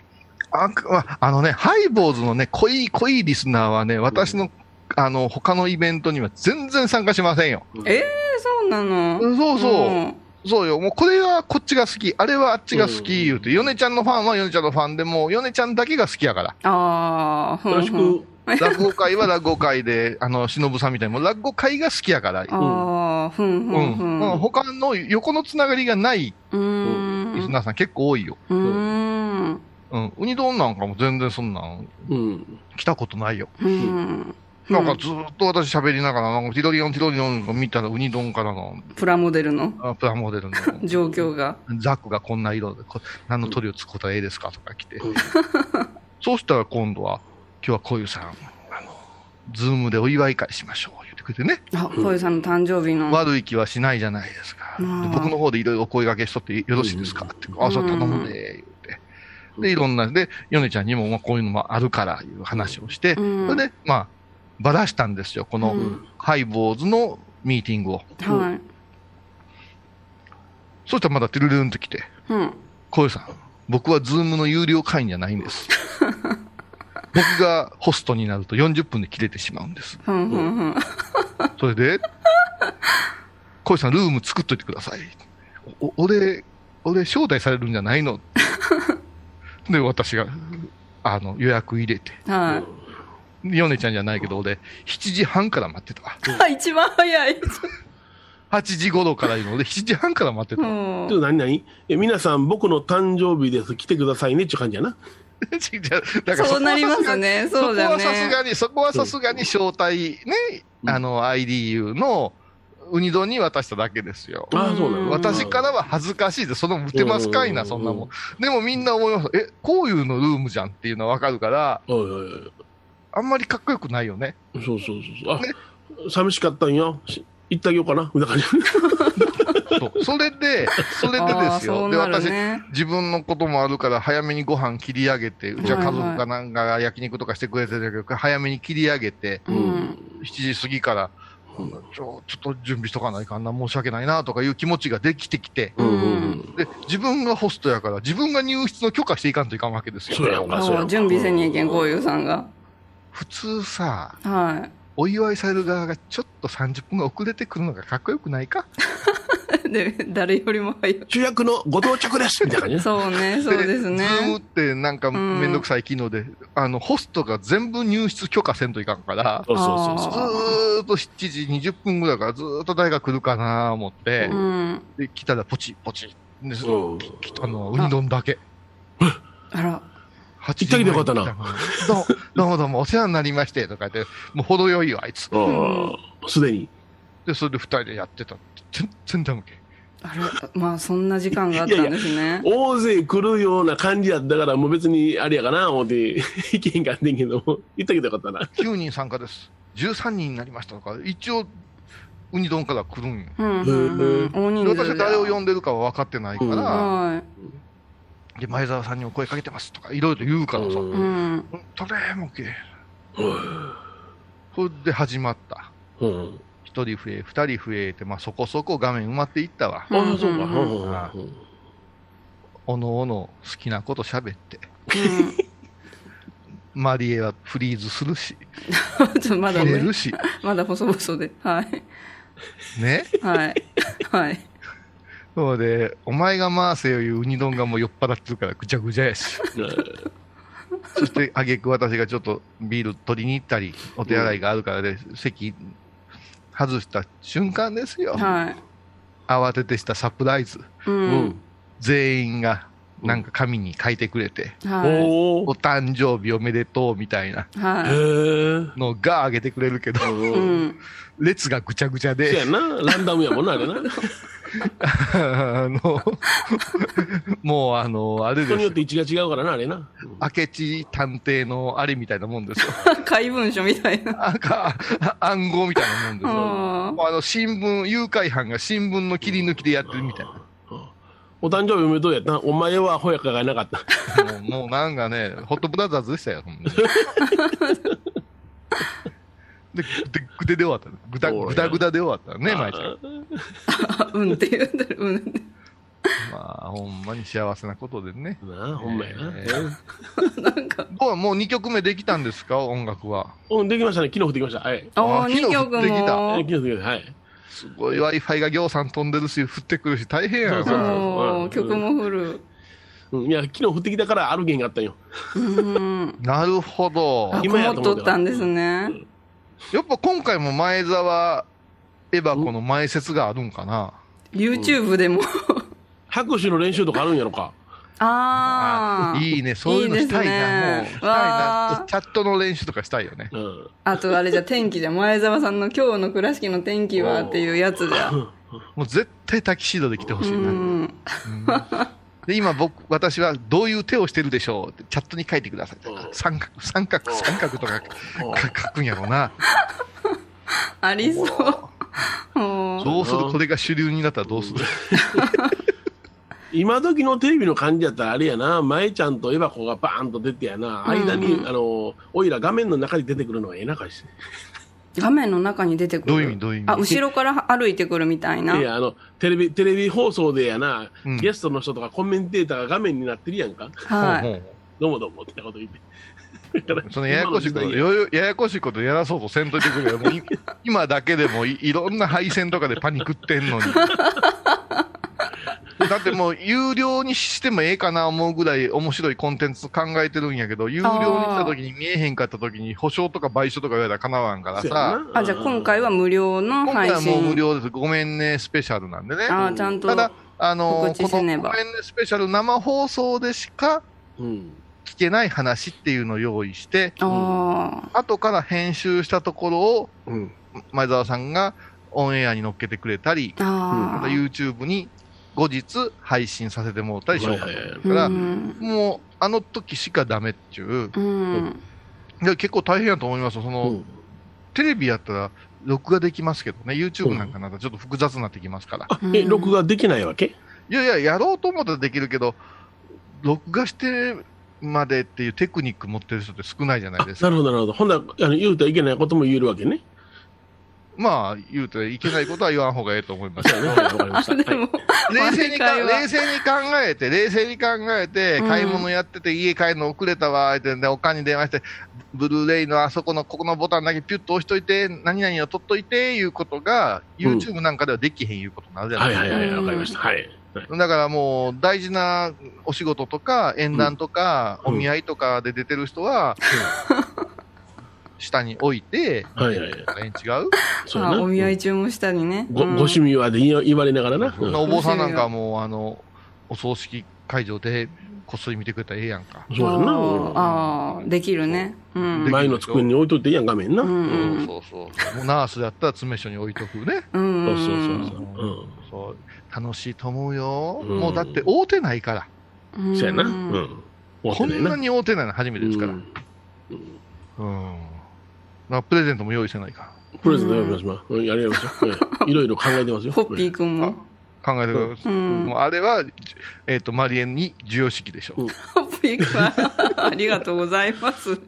あまあのね、ハイボーズのね、濃い、濃いリスナーはね、私の、あの、他のイベントには全然参加しませんよ。えー、そうなの？そうそう。んそうよ。もうこれはこっちが好き、あれはあっちが好き言うて、ヨネちゃんのファンはヨネちゃんのファンでも、ヨネちゃんだけが好きやから。ああふんよろしく。落語会は落語会で、あの、忍さんみたいに、もう落語会が好きやから。ああふんふうんん。ふうんん他の横のつながりがないうーんリスナーさん結構多いよ。うーんうん。ウニ丼なんかも全然そんなんうん。来たことないよ。うんなんかずっと私喋りながら、なんかティロリオンティロリオンを見たらウニ丼からのプラモデルの？あプラモデルの 状況がザックがこんな色で、こ何の鳥を作ったらええですかとか来て。そうしたら今度は、今日はこういうさん、あの、ズームでお祝い会しましょう、言ってくれてね。あ小遊さんの誕生日の悪い気はしないじゃないですか。僕の方でいろいろお声掛けしとってよろしいですかって。あ、そう頼むで。で、いろんな、で、ヨネちゃんにも、まあ、こういうのもあるから、いう話をして、うんそれで、まあ、ばらしたんですよ、この、うんハイボーズのミーティングを。はいそしたらまだトゥルルンと来て、うん小遊さん、僕はズームの有料会員じゃないんです。僕がホストになると40分で切れてしまうんです。ふんふんそれで、小遊さん、ルーム作っといてください。お俺、俺、招待されるんじゃないの？で、私が、あの、予約入れて。はヨネちゃんじゃないけど、俺、7時半から待ってた。わ。い一番早い。8時頃からいうの。で、7時半から待ってた。ちょっと何何？え、皆さん、僕の誕生日です。来てくださいねっていう感じやな。だからそうなりますね。そこそうだよねはさすがに、そこはさすがに招待ね、うん。あの、IDU のウニ丼に渡しただけですよ。ああ、そうなの私からは恥ずかしいで、その打てますかいな、うんそんなもん。でもみんな思います。え、こういうのルームじゃんっていうのはわかるから、あんまりかっこよくないよね。そうそうそうそう。あ、寂しかったんよ。し行ってあげようかな。みたいな感じ。そうそれで、それでですよ。で、そうなる私、ね自分のこともあるから、早めにご飯切り上げて、うちは家族はいはいかなんかが焼肉とかしてくれてるけど、早めに切り上げて、うん7時過ぎから、ちょちょっと準備しとかないかんな、申し訳ないなとかいう気持ちができてきて、うんうんで、自分がホストやから、自分が入室の許可していかんといかんわけですよ。そうやんか、そうやん。か。あ準備せにいけんこういうさんが。普通さ、はお祝いされる側がちょっと30分遅れてくるのがかっこよくないか？い で誰よりも早い主役のご到着ですみたいな感じね。そうねそうですねズームってなんかめんどくさい機能で、あの、ホストが全部入室許可せんといかんから、そうそうそうずそう。ーっと7時20分ぐらいからずーっと誰が来るかな思って、うんで、来たらポチポチ。で、うんききあの、ウニ丼だけ。あら8行ってあげてよかったなどうも、どうもどうもお世話になりまして、とか言って、もう程よいよ、あいつ。すでに。で、それで二人でやってた。全然ダメけ。あれまあそんな時間があったんですね大勢来るような感じやったから、もう別にあれやかな、思って、行けへんかってんけど、行ってあげてよかったな。9人参加です。13人になりましたとか、一応、ウニ丼から来るんよ。うんうんうん私は誰を呼んでるかは分かってないから、はで前澤さんにも声かけてますとか、いろいろと言うからさ、いうん誰もけ。それで始まった。うん。一人増え、二人増えて、まあそこそこ画面埋まっていったわ。ああ、そうか。うん。うんうんあおのおの好きなこと喋って。マリエはフリーズするし、う んちょっとまだね。るし、まだ細々で。はい。ね？はい。はい。そうで、お前が回せよいうウニ丼がもう酔っ払ってるからぐちゃぐちゃやし。そして、あげく私がちょっとビール取りに行ったり、お手洗いがあるからで、席外した瞬間ですよ。はい慌ててしたサプライズ。ううんん。全員がなんか紙に書いてくれて、はおお。お誕生日おめでとうみたいな。のがあげてくれるけど、い。うん。列がぐちゃぐちゃそうやで、な。ランダムやもんな、あれな。あの、もうあの、あれですよ人によって位置が違うからな、あれな。明智探偵のあれみたいなもんですよ。怪文書みたいな。あか暗号みたいなもんですよ。あもうあの新聞、誘拐犯が新聞の切り抜きでやってるみたいな。お誕生日おめでとうやったな。お前はほやかがいなかった。もうもうなんかね、ホットブラザーズでしたよ、ほん で、で、ぐでで終わった。ぐだ、ぐだぐだで終わったね、毎日。あ うんって言うてる。うん。まあ、ほんまに幸せなことでね。なあ、ほんまやな。えどうもう2曲目できたんですか、音楽は？うん、できましたね。昨日降ってきました。はい。おー、あ昨日2曲降ってきた。昨日降って。はい。すごい Wi-Fi がぎょうさん飛んでるし、降ってくるし、大変やな。そう曲も降る。うん、いや、昨日降ってきたからある弦があったんよ。うん。なるほどあ、。今やとったんですね。やっぱ今回も前澤エバコの前説があるんかな。YouTube でも。拍手の練習とかあるんやろか。ああ。いいね、そういうのしたいな、いいねもう。したいわなー。チャットの練習とかしたいよね。うん。あとあれじゃ天気じゃ前澤さんの今日の倉敷の天気はっていうやつじゃ。もう絶対タキシードで来てほしういな。ん。で、今僕、私はどういう手をしてるでしょうってチャットに書いてください。三角、三角、三角とか書くんやろうな。ありそう。うん。どうするこれが主流になったらどうする？今時のテレビの感じやったらあれやな、舞ちゃんとエバコがバーンと出てやな、間に、うんあの、おいら画面の中に出てくるのがええなかし。画面の中に出てくる。どういう意味？どういう意味？あ、後ろから歩いてくるみたいな。いや、あの、テレビ、テレビ放送でやな、うんゲストの人とかコメンテーターが画面になってるやんか。はい。どうもどうもってこと言って。う そのややこしいこと、ややこしいことやらそうとせんといてくれよ。もうい今だけでもいいろんな配線とかでパニクってんのに。だってもう有料にしてもええかな思うぐらい面白いコンテンツ考えてるんやけど、有料にした時に見えへんかった時に保証とか賠償とか言われたらかなわんからさ、なあ、じゃあ今回は無料の今回配信。はもう無料です。ごめんね、スペシャルなんでね。あ、ちゃんと。ただ、あのこのごめんねスペシャル生放送でしかうん。聞けない話っていうのを用意して、あ後から編集したところをうん。前澤さんがオンエアに乗っけてくれたり、あ。また。YouTube に後日配信させてもらったりしようかとから、うん。もうあの時しかダメっちゅうん。う。いや結構大変やと思いますよ。その、うんテレビやったら録画できますけどね、YouTube なんかなったらちょっと複雑になってきますから。あ、え、録画できないわけ？いやいや、やろうと思ったらできるけど、録画してまでっていうテクニック持ってる人って少ないじゃないですか。なるほど、なるほど。ほんなら、あの、言うたらいけないことも言えるわけね。まあ、言うていけないことは言わん方がええと思いますそうやね。わかりました。ではいも、冷静に冷静に考えて、冷静に考えて、うん買い物やってて、家帰るの遅れたわ、ってんで、おかんに電話して、ブルーレイのあそこの、ここのボタンだけピュッと押しといて、何々を取っといて、いうことが、うん YouTube なんかではできへんいうことになるじゃないですか。はいはいはい、わかりました。はい。はいだからもう、大事なお仕事とか、縁談とか、うんお見合いとかで出てる人は、下に置いて、はいはいはい。え違う、そうやな。あお見合い中もしたりね。ご、うんご趣味はで言い言われながらな。うんお坊さんなんかはもう、あの、お葬式会場でこっそり見てくれたらええやんか。そうやな。ああ、できるね。うん。で前の机に置いといていいやん、画面な。ううんんそうそうそう。もうナースだったら詰め所に置いとくね。うん。そうそうそうそう。そう。楽しいと思うよ。うんもうだって会うてないから。うん。そうやな。ううんん。思ってないな。こんなに会うてないの初めてですから。ううん。プレゼントも用意してないかプレゼントやりますわ。うんやりますよ。うんいろいろ考えてますよ。ホッピーくんも。考えてください。うんもうあれは、えっ、と、マリエンに授与式でしょ。うんホッピーくんは、ありがとうございます。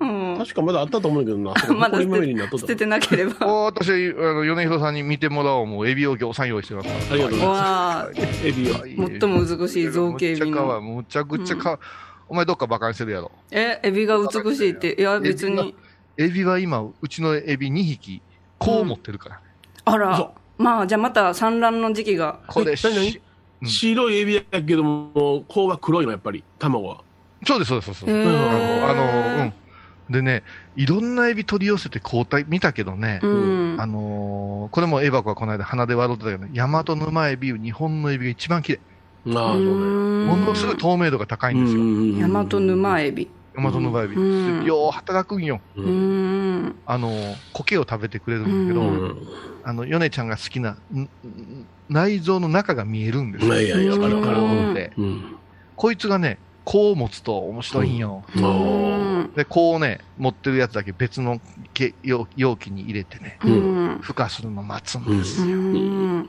うん。確かまだあったと思うけどな。まだ捨ててなければ。お私、あの、米広さんに見てもらおう。もう、エビをぎょうさん用意してますから。ありがとうございまわあ、す。エビを。最も美しい造形美の。の。むちゃくちゃかわいい。お前どっかバカにしてるやろ。え、エビが美しいって。いや、別に。エビは今、うちのエビ2匹、こう持ってるから。あらそ。まあ、じゃあまた産卵の時期が。これえ何うん白いエビやけども、甲は黒いの、やっぱり、卵は。そうです、そうです、そうです。へあーの、あの、うん。でね、いろんなエビ取り寄せて交代見たけどね、うん。あのーこれもエバコがこの間鼻で笑ってたけどね、ヤマトヌマエビ、日本のエビが一番綺麗。ああ、そうね。ものすごい透明度が高いんですよ。ヤマトヌマエビ大和の場合、んよう働くんよ。うーんあの、苔を食べてくれるんだけど、うんあの、ヨネちゃんが好きな、内臓の中が見えるんですよ。いやいや、わかるわかる。うんでうん。こいつがね、こう持つと面白いんよ。うあんで、こうね、持ってるやつだけ別のけ容容器に入れてね、うん孵化するの待つんうんです。うん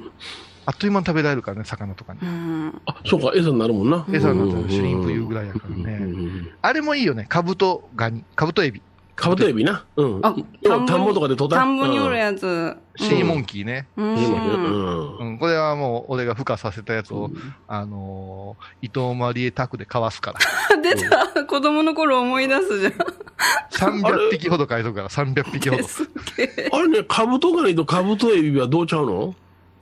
あっという間に食べられるからね、魚とかにう。んあ、そうか、餌になるもんな。餌になったうんらシュリンプいうぐらいやからうんね。うんあれもいいよね、カブトガニ、カブトエビ、カブトエビな。うん。あ田んぼとかで取った。田んぼにおるつ。やつシーモンキーね。うんこれはもう俺が孵化させたやつを、あのー伊藤マリエタクでかわすから。出た子供の頃思い出すじゃん300匹ほど買いとくから、300匹ほど。あれね、カブトガニとカブトエビはどうちゃうの？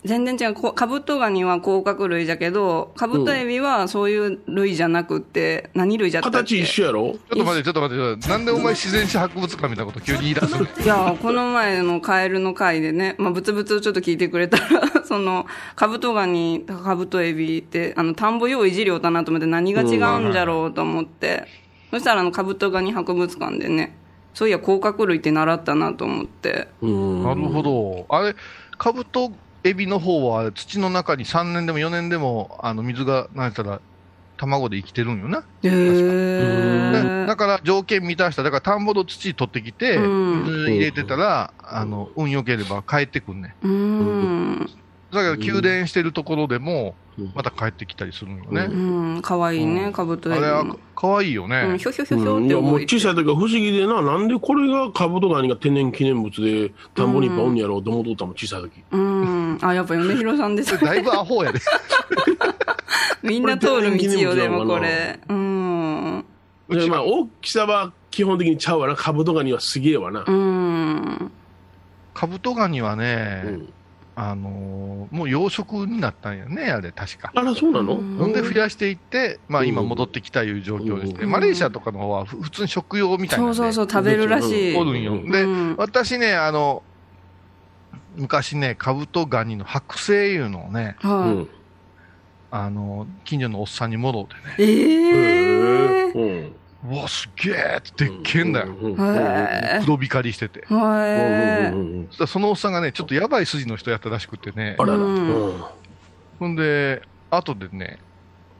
全然違う。こカブトガニは甲殻類じゃけどカブトエビはそういう類じゃなくって何類じゃったっけ？形一緒やろ？ちょっと待って、ちょっと待ってちょっと待って、なんでお前自然史博物館みたいなこと急に言い出すの？いやこの前のカエルの回でね、まあ、ブツブツちょっと聞いてくれたら そのカブトガニカブトエビってあの田んぼ用いじりょうだなと思って何が違うんじゃろうと思って、そしたらあのカブトガニ博物館でねそういや甲殻類って習ったなと思って。うん。なるほど。あれ、カブトエビの方は土の中に3年でも4年でもあの水がなんやったら卵で生きてるんよな。えだから条件満たした、だから田んぼの土取ってきて、うん。水入れてたら、あの、運良ければ帰ってくんね。うんだから宮殿してるところでもうん、また帰ってきたりするんようね。んかわいいねカブトエビあれ可愛いようんね。ひょひょひょひょうん、いってやもう小さい時は不思議でな、なんでこれがカブトガニが天然記念物で田んぼにいっぱいおんやろうと思っとったもん、小さい時。うんあやっぱ米広さんですそれ だいぶアホやで。みんな通る道よ、でもここれれ。うん。で、うちはまあ、大きさは基本的にちゃうわな。カブトガニはすげえわな。うん。カブトガニはうね、んあのーもう養殖になったんやね、あれ、確か。あら、そうなの？うんほんで増やしていって、まあ今戻ってきたいう状況ですね。うんマレーシアとかの方はふ普通に食用みたいなんでそうそうそう、食べるらしい。おるんよ。うんで、うん私ね、あの、昔ね、カブトガニの剥製いうのをね、うはん。あの、近所のおっさんに戻ってね、い。ええ。うん。うわ、すげえってでっけえんだよ。黒光りしてて。はうんそそのおっさんがね、ちょっとやばい筋の人やったらしくてねあ、らら。ううんん。ほんで、後でね、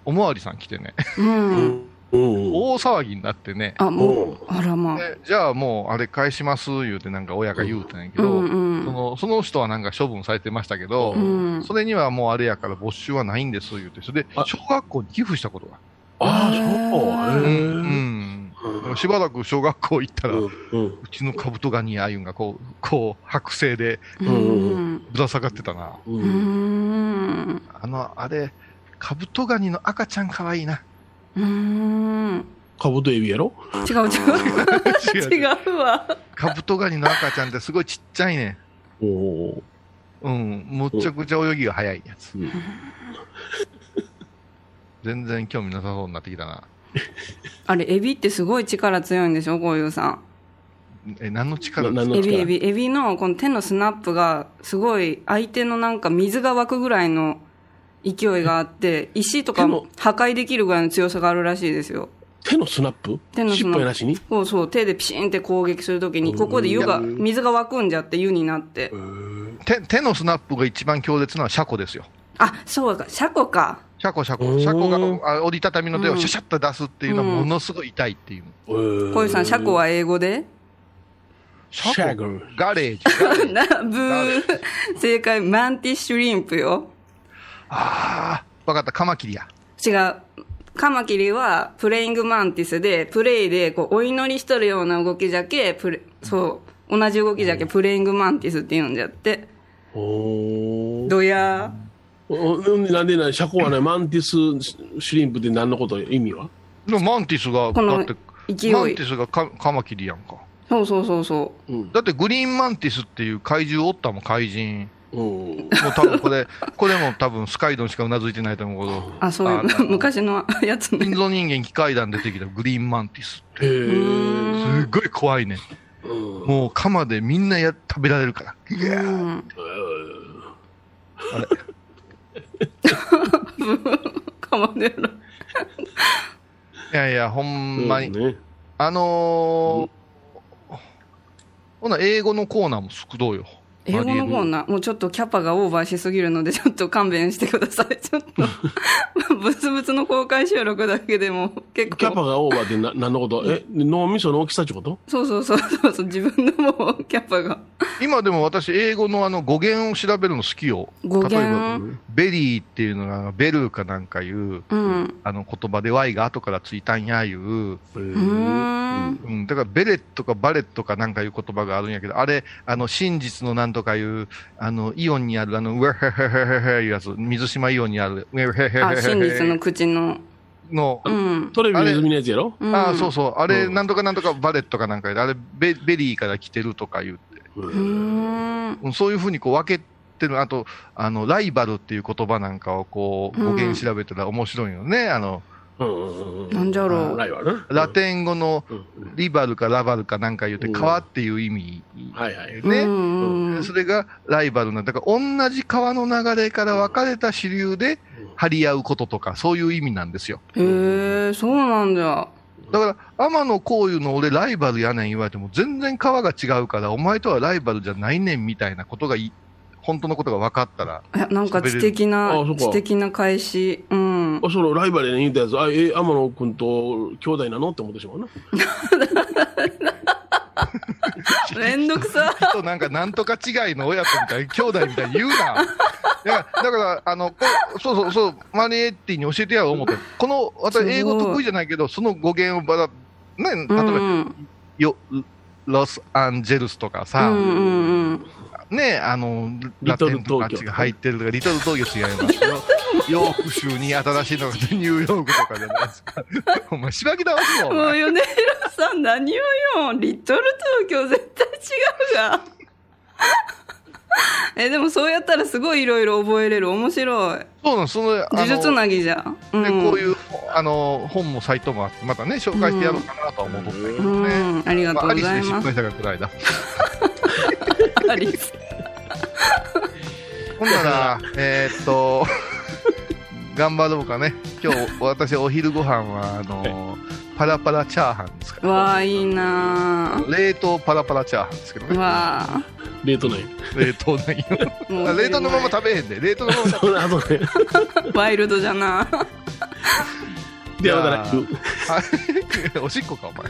おまわりさん来てね、い。うん。うん。大騒ぎになってね、あ、もう、あらまあ。でじゃあもうあれ返します言うてなんか親が言うたんやけうど、んうんそのその人はなんか処分されてましたけど、うん。それにはもうあれやから没収はないんです言うて、それであ小学校に寄付したことが。ああ、そう。へーうへん。えしばらく小学校行ったら、ううん。ちのカブトガニアユンがこう、こう、剥製でうん。ぶら下がってたな。う。うんん。あの、あれ、カブトガニの赤ちゃんかわいいな。うん。カブトエビやろ？違う違う。違うわ。カブトガニの赤ちゃんってすごいちっちゃいね。おお。うん。むっちゃくちゃ泳ぎが早いやつ。うん全然興味なさそうになってきたな。あれ、エビってすごい力強いんでしょ、こういうさん。え、何の力？な何の力？エビエビ、エビのこの手のスナップが、すごい相手のなんか水が湧くぐらいの勢いがあって、石とか手の？破壊できるぐらいの強さがあるらしいですよ。手のスナップ？手のスナップ尻尾やなしに？そうそう、手でピシンって攻撃するときに、ここで湯が、水が湧くんじゃって湯になって。手手のスナップが一番強烈なのはシャコですよ。あ、そうか、シャコか。シャコシャコ。うんシャコがあ折りたたみの手をシャシャッと出すっていうのはうんものすごい痛いっていう。こういうさん、シャコは英語で？シャコ？ガレージ。ガレージな、ブー。正解、 mantis shrimp よ。ああ、わかった。カマキリや。違う。カマキリは praying mantis で、 pray でこうお祈りしとるような動きじゃけ、プレそう、同じ動きじゃけ、 praying mantis って言うんじゃって。おーどやおなんでな、シャコはね、 mantis shrimp って何のこと意味は？でも mantis が、このだって、マンティスがカカマキリやんか。そうそうそうそうん。だってグリーンマンティスっていう怪獣おったもん、怪人。うん。もう多分これ、これも多分スカイドンしかうなずいてないと思うけど。う。あ、そうあいう、昔のやつね。人造人間機械団出てきたグリーンマンティス。へえ。すっごい怖いね。うんもう鎌でみんなや食べられるから。あれ かもね。いやいや、ほんまに。ね。あのー、ほな、英語のコーナーも作ろうよ。英語のコーナー、もうちょっとキャパがオーバーしすぎるので、ちょっと勘弁してください。ちょっと、ブツブツの公開収録だけでも結キャパ構、がオーバーってな何のことえ、脳みその大きさってこと？そうそうそうそうそう、自分のもうキャパが。今でも私、英語のあの語源を調べるの好きよ。語例えば、源 very っていうのが、ベルーかなんかいう、うん。あの言葉で Y が後からついたんやいう、うん。うん、だからベレットかバレットかなんかいう言葉があるんやけど、あれ、あの真実のなんととかいう、あのイオンにある、あのウェヘヘヘヘヘいうやつ、水島イオンにある、ウェヘヘヘヘあ、真実の口の。の、うん。トレビの泉のやつやろうんあそうそう、あれ、なんとかなんとかバレットかなんかで、あれベ、 very から来てるとか言って、うん。そういうふうにこう分けてる、あと、あの、ライバルっていう言葉なんかをこう、語源調べたら面白いよね。あの、なんじゃろう。ラテン語のうんリバルかラバルかなんか言って、うん川っていう意味。はいはい。うんね。それがライバルなんだから、同じ川の流れから分かれた支流で張り合うこととか、そういう意味なんですよ。へえ、そうなんだ。だから、天野幸雄の俺ライバルやねん言われても、全然川が違うから、お前とはライバルじゃないねんみたいなことがい、本当のことが分かったら、いや、なんか知的な知的な返し。うん。あそのライバルに言ったやつ、あ、え、天野君と兄弟なのって思ってしまうな。めんどくさ。となんかなんとか違いの親子みたいな、兄弟みたいに言うな。いやだから、あの、こそうそうそう、マリエッティに教えてやろう思って、この、私、英語得意じゃないけど、その語源をばら、ね、例えば、うんよロスアンジェルスとかさ、うんうんうん。ね、あの、リトルラテンとかあっちが入ってるとか、リトル東京違いますよ。ヨーク州に新しいのがニューヨークとかじゃないですか。お前、しばき倒すよ。おもう前米広さん何をよ。リトル東京絶対違うが。え、でもそうやったらすごいいろいろ覚えれる。面白い。そうなんその、あ呪術の、なぎじゃ。うんでこういう、あの、本もサイトもあって、またね、紹介してやろうかなとは思っとったけどうね。ん。ありがとうまあアリスございますで失敗。したからくらいだ。アリス。ほんなら、えーっと、頑張ろうかね。今日、私、お昼ご飯は、あの、パラパラチャーハンですから。わあ、いいな冷凍パラパラチャーハンですけどぁ。ね。わあ。冷凍ない。冷凍なんよ。冷凍のまま食べへんで。冷凍のまま食 その後ね。べワイルドじゃな。べでは。おしっこか、お前。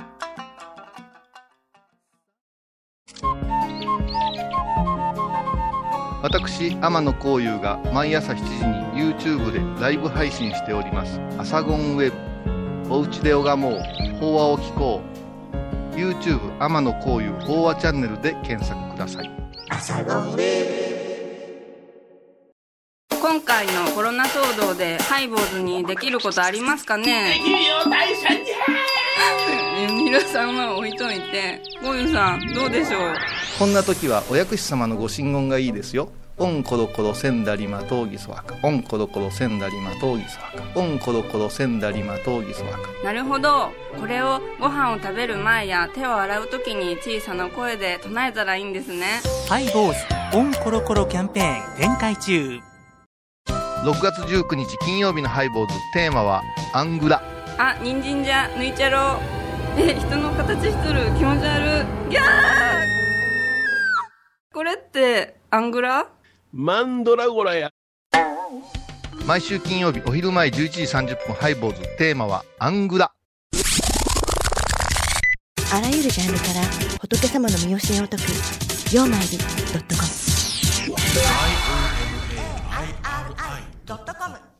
私、天野幸雄が毎朝7時に YouTube でライブ配信しております。アサゴンウェブ。おうちで拝もう。法話を聞こう。YouTube 天野幸雄法話チャンネルで検索ください。今回のコロナ騒動でハイボーズにできることありますかね？できるよ大社じゃ皆さんは置いといてゴユさんどうでしょう？こんな時はお薬師様のご神言がいいですよ。オンコロコロセンダリマトウギソワカ。オンコロコロセンダリマトウギソワカ。オンコロコロセンダリマトウギソワカ。なるほどこれをご飯を食べる前や手を洗う時に小さな声で唱えたらいいんですねハイボーズオンコロコロキャンペーン展開中6月19日金曜日のハイボーズ。テーマはアングラ。あ人参じゃ抜いちゃろう。え人の形しとる。気持ち悪い。ギャー。これってアングラ？マンドラゴラや。毎週金曜日お昼前11時30分ハイボーズ。テーマはアングラ。あらゆるジャンルから仏様の身教えを解く「曜マイルドットコム」ドットコム